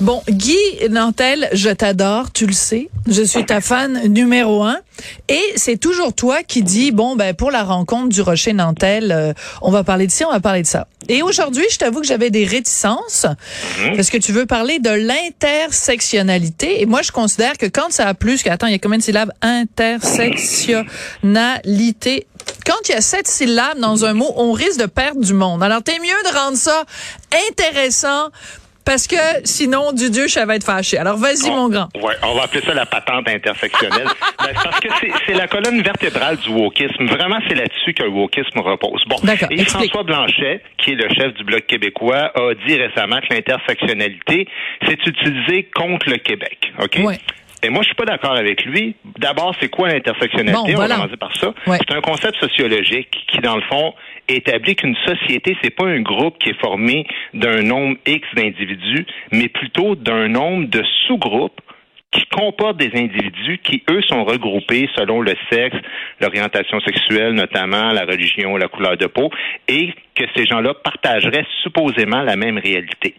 Bon, Guy Nantel, je t'adore, tu le sais. Je suis ta fan numéro un. Et c'est toujours toi qui dis, bon, ben pour la rencontre du Rocher Nantel, euh, on va parler de ci, on va parler de ça. Et aujourd'hui, je t'avoue que j'avais des réticences parce que tu veux parler de l'intersectionnalité. Et moi, je considère que quand ça a plus que, attends, il y a combien de syllabes? Intersectionnalité quand il y a sept syllabes dans un mot, on risque de perdre du monde. Alors, t'es mieux de rendre ça intéressant parce que sinon, du Dieu, ça va être fâché. Alors, vas-y, On- mon grand. Ouais, on va appeler ça la patente intersectionnelle. Ben, parce que c'est- la colonne vertébrale du wokisme. Vraiment, c'est là-dessus que le wokisme repose. Bon, D'accord, et explique. François Blanchet, qui est le chef du Bloc québécois, a dit récemment que l'intersectionnalité, c'est utilisé contre le Québec. OK? Ouais. Et moi, je suis pas d'accord avec lui. D'abord, c'est quoi l'intersectionnalité? Bon, voilà. On va commencer par ça. Ouais. C'est un concept sociologique qui, dans le fond, établit qu'une société, c'est pas un groupe qui est formé d'un nombre X d'individus, mais plutôt d'un nombre de sous-groupes qui comportent des individus qui, eux, sont regroupés selon le sexe, l'orientation sexuelle notamment, la religion, la couleur de peau, et que ces gens-là partageraient supposément la même réalité.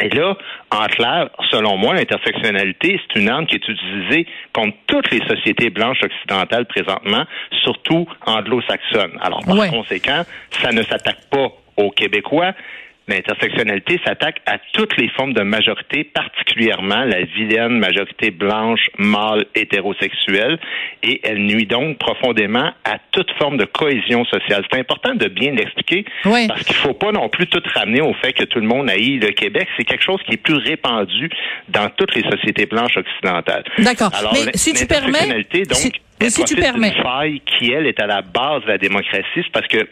Et là, en clair, selon moi, l'intersectionnalité, c'est une arme qui est utilisée contre toutes les sociétés blanches occidentales présentement, surtout anglo-saxonnes. Alors, par Ouais. conséquent, ça ne s'attaque pas aux Québécois. L'intersectionnalité s'attaque à toutes les formes de majorité, particulièrement la vilaine majorité blanche, mâle, hétérosexuelle, et elle nuit donc profondément à toute forme de cohésion sociale. C'est important de bien l'expliquer, Ouais. parce qu'il faut pas non plus tout ramener au fait que tout le monde haït le Québec. C'est quelque chose qui est plus répandu dans toutes les sociétés blanches occidentales. D'accord. Alors, Mais si tu permets, donc, si- tu permets. faille qui, elle, est à la base de la démocratie. C'est parce que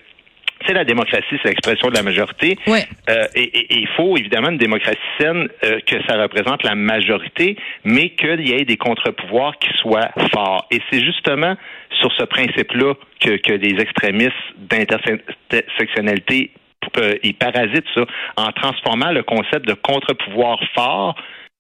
tu sais, la démocratie, c'est l'expression de la majorité. Ouais. Euh, et il faut évidemment une démocratie saine euh, que ça représente la majorité, mais qu'il y ait des contre-pouvoirs qui soient forts. Et c'est justement sur ce principe-là que, que les extrémistes d'intersectionnalité euh, ils parasitent ça en transformant le concept de contre-pouvoir fort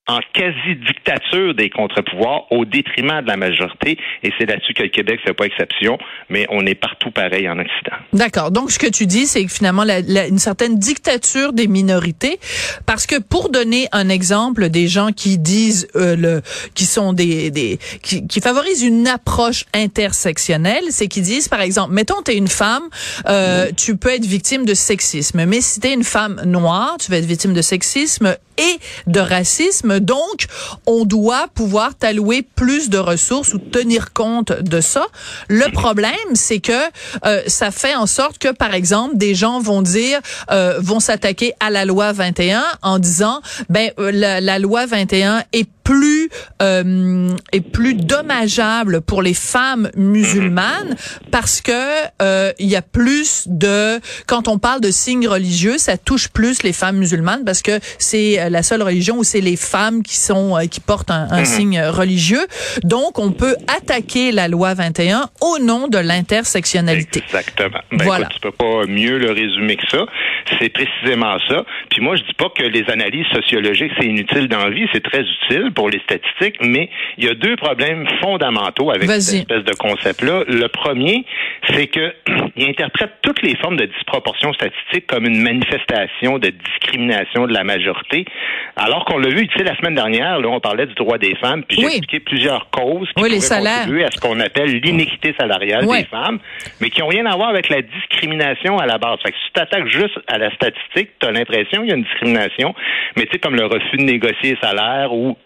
en quasi-dictature des contre-pouvoirs au détriment de la majorité. Et c'est là-dessus que le Québec fait pas exception, mais on est partout pareil en Occident. D'accord. Donc, ce que tu dis, c'est que finalement, la, la- une certaine dictature des minorités, parce que pour donner un exemple des gens qui disent euh, le, qui sont des, des qui, qui favorisent une approche intersectionnelle, c'est qu'ils disent, par exemple, mettons, t'es une femme, euh, tu peux être victime de sexisme, mais si t'es une femme noire, tu vas être victime de sexisme et de racisme. Donc, on doit pouvoir t'allouer plus de ressources ou tenir compte de ça. Le problème, c'est que euh, ça fait en sorte que, par exemple, des gens vont dire, euh, vont s'attaquer à la loi 21 en disant, ben euh, la loi 21 est plus euh, est plus dommageable pour les femmes musulmanes parce que euh, il y a plus de quand on parle de signes religieux, ça touche plus les femmes musulmanes parce que c'est euh, la seule religion où c'est les femmes qui sont euh, qui portent un, un signe religieux. Donc on peut attaquer la loi 21 au nom de l'intersectionnalité. Exactement. Ben, Voilà. écoute, tu peux pas mieux le résumer que ça. C'est précisément ça. Puis moi, je dis pas que les analyses sociologiques, c'est inutile dans la vie, c'est très utile pour les statistiques, mais il y a deux problèmes fondamentaux avec cette espèce de concept-là. Le premier, c'est que il interprète toutes les formes de disproportion statistique comme une manifestation de discrimination de la majorité, alors qu'on l'a vu, tu sais, la semaine dernière, là, on parlait du droit des femmes, puis j'ai Oui. expliqué plusieurs causes qui Oui, les contribuer à ce qu'on appelle l'inéquité salariale des femmes, mais qui n'ont rien à voir avec la discrimination à la base. Fait que si tu t'attaques juste à la statistique, tu as l'impression qu'il y a une discrimination, mais tu sais, comme le refus de négocier les salaires ou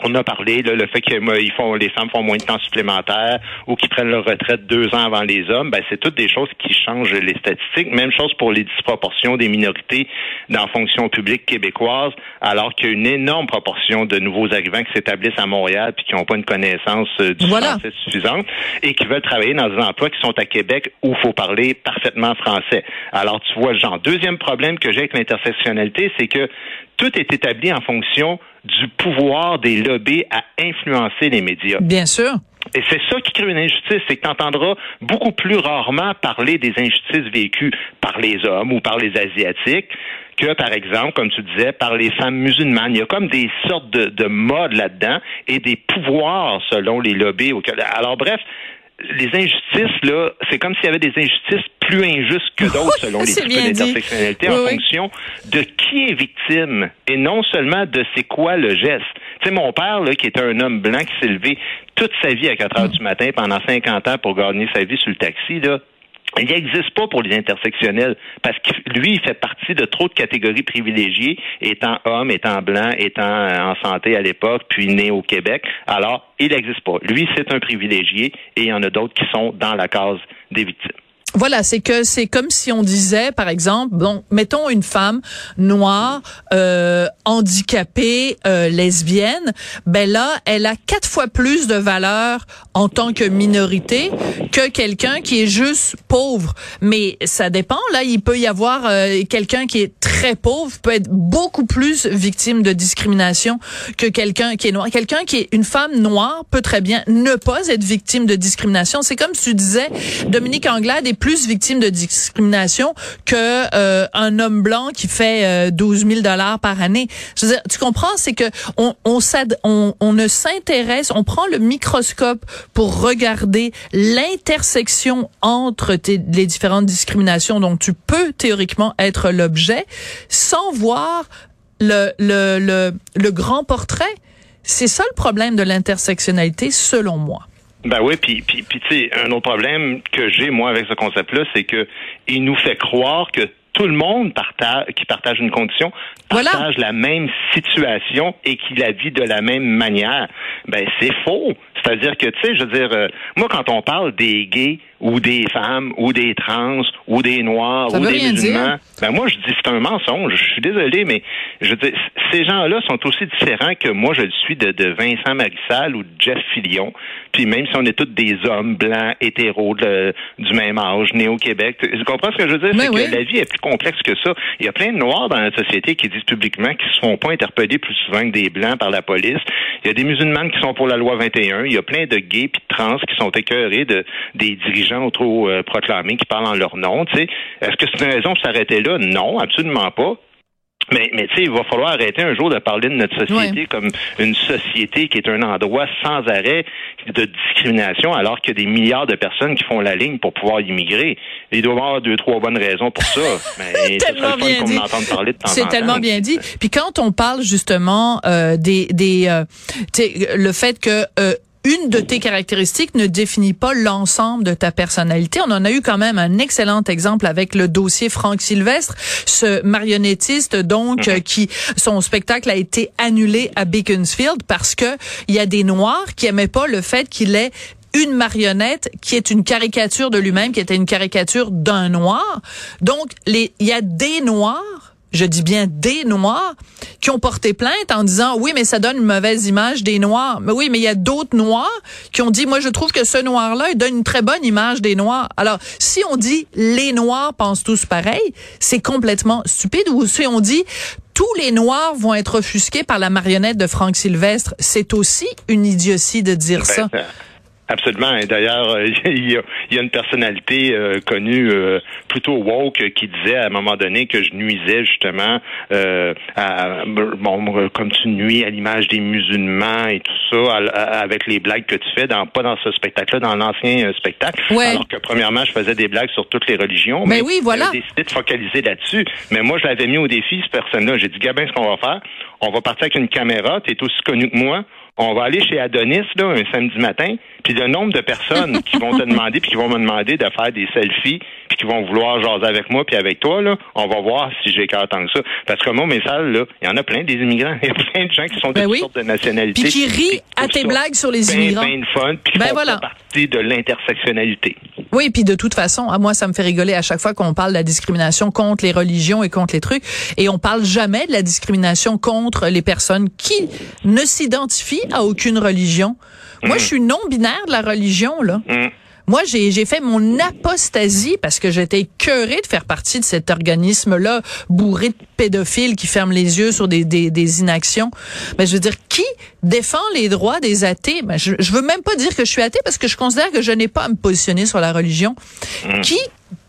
on a parlé là, le fait que euh, ils font les femmes font moins de temps supplémentaire ou qu'ils prennent leur retraite deux ans avant les hommes, ben c'est toutes des choses qui changent les statistiques. Même chose pour les disproportions des minorités dans la fonction publique québécoise, alors qu'il y a une énorme proportion de nouveaux arrivants qui s'établissent à Montréal puis qui n'ont pas une connaissance euh, du Voilà. français suffisante et qui veulent travailler dans des emplois qui sont à Québec où il faut parler parfaitement français. Alors tu vois le genre. Deuxième problème que j'ai avec l'intersectionnalité, c'est que tout est établi en fonction du pouvoir des lobbies à influencer les médias. Bien sûr. Et c'est ça qui crée une injustice, c'est que tu entendras beaucoup plus rarement parler des injustices vécues par les hommes ou par les Asiatiques que, par exemple, comme tu disais, par les femmes musulmanes. Il y a comme des sortes de, de modes là-dedans et des pouvoirs selon les lobbies. Alors bref, les injustices, là, c'est comme s'il y avait des injustices plus injustes que d'autres selon les types d'intersectionnalité en fonction de qui est victime et non seulement de c'est quoi le geste. Tu sais, mon père, là, qui était un homme blanc qui s'est levé toute sa vie à 4 heures du matin pendant 50 ans pour gagner sa vie sur le taxi, là, il n'existe pas pour les intersectionnels parce que lui, il fait partie de trop de catégories privilégiées, étant homme, étant blanc, étant en santé à l'époque, puis né au Québec. Alors, il n'existe pas. Lui, c'est un privilégié et il y en a d'autres qui sont dans la case des victimes. Voilà, c'est que c'est comme si on disait, par exemple, bon, mettons une femme noire, euh, handicapée, euh, lesbienne, ben là, elle a quatre fois plus de valeur en tant que minorité que quelqu'un qui est juste pauvre. Mais ça dépend. Là, il peut y avoir euh, quelqu'un qui est très pauvre peut être beaucoup plus victime de discrimination que quelqu'un qui est noir. Quelqu'un qui est une femme noire peut très bien ne pas être victime de discrimination. C'est comme tu disais Dominique Anglade plus victime de discrimination que euh, un homme blanc qui fait euh, 12 000 dollars par année. Tu comprends, c'est que on ne s'intéresse, on prend le microscope pour regarder l'intersection entre les différentes discriminations dont tu peux théoriquement être l'objet, sans voir le, le grand portrait. C'est ça le problème de l'intersectionnalité, selon moi. Ben oui, puis puis puis tu sais, un autre problème que j'ai moi avec ce concept-là, c'est que il nous fait croire que tout le monde partage, qui partage une condition partage la même situation et qui la vit de la même manière. Ben c'est faux. C'est-à-dire que tu sais, je veux dire, euh, moi quand on parle des gays ou des femmes ou des trans ou des noirs ou des musulmans, ben moi je dis c'est un mensonge. Je suis désolé, mais je dis ces gens-là sont aussi différents que moi je le suis de, de Vincent Marissal ou de Jeff Fillion. Puis même si on est tous des hommes blancs hétéros du même âge, nés au Québec, tu comprends ce que je veux dire? C'est que la vie est plus complexe que ça. Il y a plein de noirs dans notre société qui disent publiquement qu'ils se font pas interpeller plus souvent que des blancs par la police. Il y a des musulmanes qui sont pour la loi 21. Il y a plein de gays puis de trans qui sont écœurés de des dirigeants trop euh, proclamés qui parlent en leur nom. Est-ce que c'est une raison de s'arrêter là? Non, absolument pas. Mais, mais tu sais, il va falloir arrêter un jour de parler de notre société comme une société qui est un endroit sans arrêt de discrimination, alors qu'il y a des milliards de personnes qui font la ligne pour pouvoir immigrer. Il doit y avoir deux, trois bonnes raisons pour ça. Mais tellement bien dit. C'est tellement bien dit. Puis quand on parle justement euh, des, des euh, le fait que euh, une de tes caractéristiques ne définit pas l'ensemble de ta personnalité. On en a eu quand même un excellent exemple avec le dossier Franck Sylvestre, ce marionnettiste donc mhm. qui son spectacle a été annulé à Beaconsfield parce que il y a des noirs qui aimaient pas le fait qu'il ait une marionnette qui est une caricature de lui-même, qui était une caricature d'un noir. Donc, il y a des noirs je dis bien des Noirs, qui ont porté plainte en disant oui, mais ça donne une mauvaise image des Noirs. Mais oui, mais il y a d'autres Noirs qui ont dit moi je trouve que ce Noir-là il donne une très bonne image des Noirs. Alors si on dit les Noirs pensent tous pareil, c'est complètement stupide. Ou si on dit tous les Noirs vont être offusqués par la marionnette de Franck Sylvestre, c'est aussi une idiotie de dire ben, ça. Absolument. Et d'ailleurs, euh, il, y a, une personnalité euh, connue euh, plutôt woke qui disait à un moment donné que je nuisais justement à bon comme tu nuis à l'image des musulmans et tout ça avec les blagues que tu fais dans pas dans ce spectacle-là, dans l'ancien spectacle. Alors que premièrement, je faisais des blagues sur toutes les religions. Ben mais oui, voilà. J'ai décidé de focaliser là-dessus. Mais moi, je l'avais mis au défi, cette personne-là. J'ai dit, Gabin, ce qu'on va faire, on va partir avec une caméra. Tu es aussi connu que moi on va aller chez Adonis là, un samedi matin, puis le nombre de personnes qui vont te demander, puis qui vont me demander de faire des selfies, puis qui vont vouloir jaser avec moi, puis avec toi, là, on va voir si j'ai qu'à tant que ça. Parce que moi, mes salles, là, il y en a plein des immigrants. Il y a plein de gens qui sont de ben toutes sortes de nationalités. Puis qui rient à tes blagues sur les immigrants. Ben, fun, puis ben partie de l'intersectionnalité. Oui, puis de toute façon, à moi, ça me fait rigoler à chaque fois qu'on parle de la discrimination contre les religions et contre les trucs. Et on parle jamais de la discrimination contre les personnes qui ne s'identifient à aucune religion. Moi, mm. je suis non-binaire de la religion, là. Mm. Moi, j'ai, fait mon apostasie parce que j'étais écœurée de faire partie de cet organisme-là, bourré de pédophiles qui ferment les yeux sur des, des, des inactions. Mais je veux dire, qui défend les droits des athées? Ben, je, je veux même pas dire que je suis athée parce que je considère que je n'ai pas à me positionner sur la religion. Mmh. Qui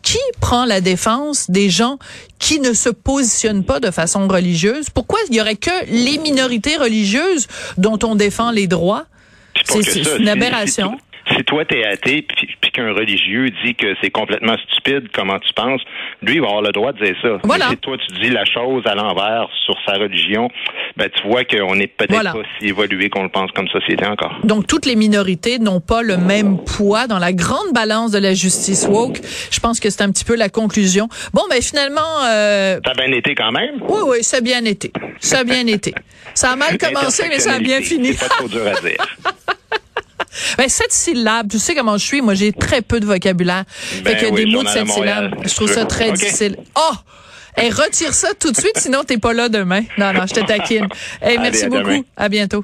qui prend la défense des gens qui ne se positionnent pas de façon religieuse? Pourquoi il y aurait que les minorités religieuses dont on défend les droits? C'est une aberration. Si, toi, t'es athée, puis, puis qu'un religieux dit que c'est complètement stupide, comment tu penses, lui, il va avoir le droit de dire ça. Voilà. Si toi, tu dis la chose à l'envers sur sa religion, ben, tu vois qu'on n'est peut-être Voilà. pas si évolué qu'on le pense comme société encore. Donc, toutes les minorités n'ont pas le même poids dans la grande balance de la justice woke. Je pense que c'est un petit peu la conclusion. Bon, ben finalement, euh, a bien été quand même? oui, oui, ça a bien été. Ça a bien été. Ça a mal commencé, mais ça a bien fini. C'est pas trop dur à dire. Ben, sept syllabes, tu sais comment je suis. Moi, j'ai très peu de vocabulaire. Ben fait que oui, des mots de sept syllabes, je trouve ça très difficile. Oh! Hey, retire ça tout de suite, sinon t'es pas là demain. Non, non, je te taquine. Hey, Allez, merci à beaucoup. demain. À bientôt.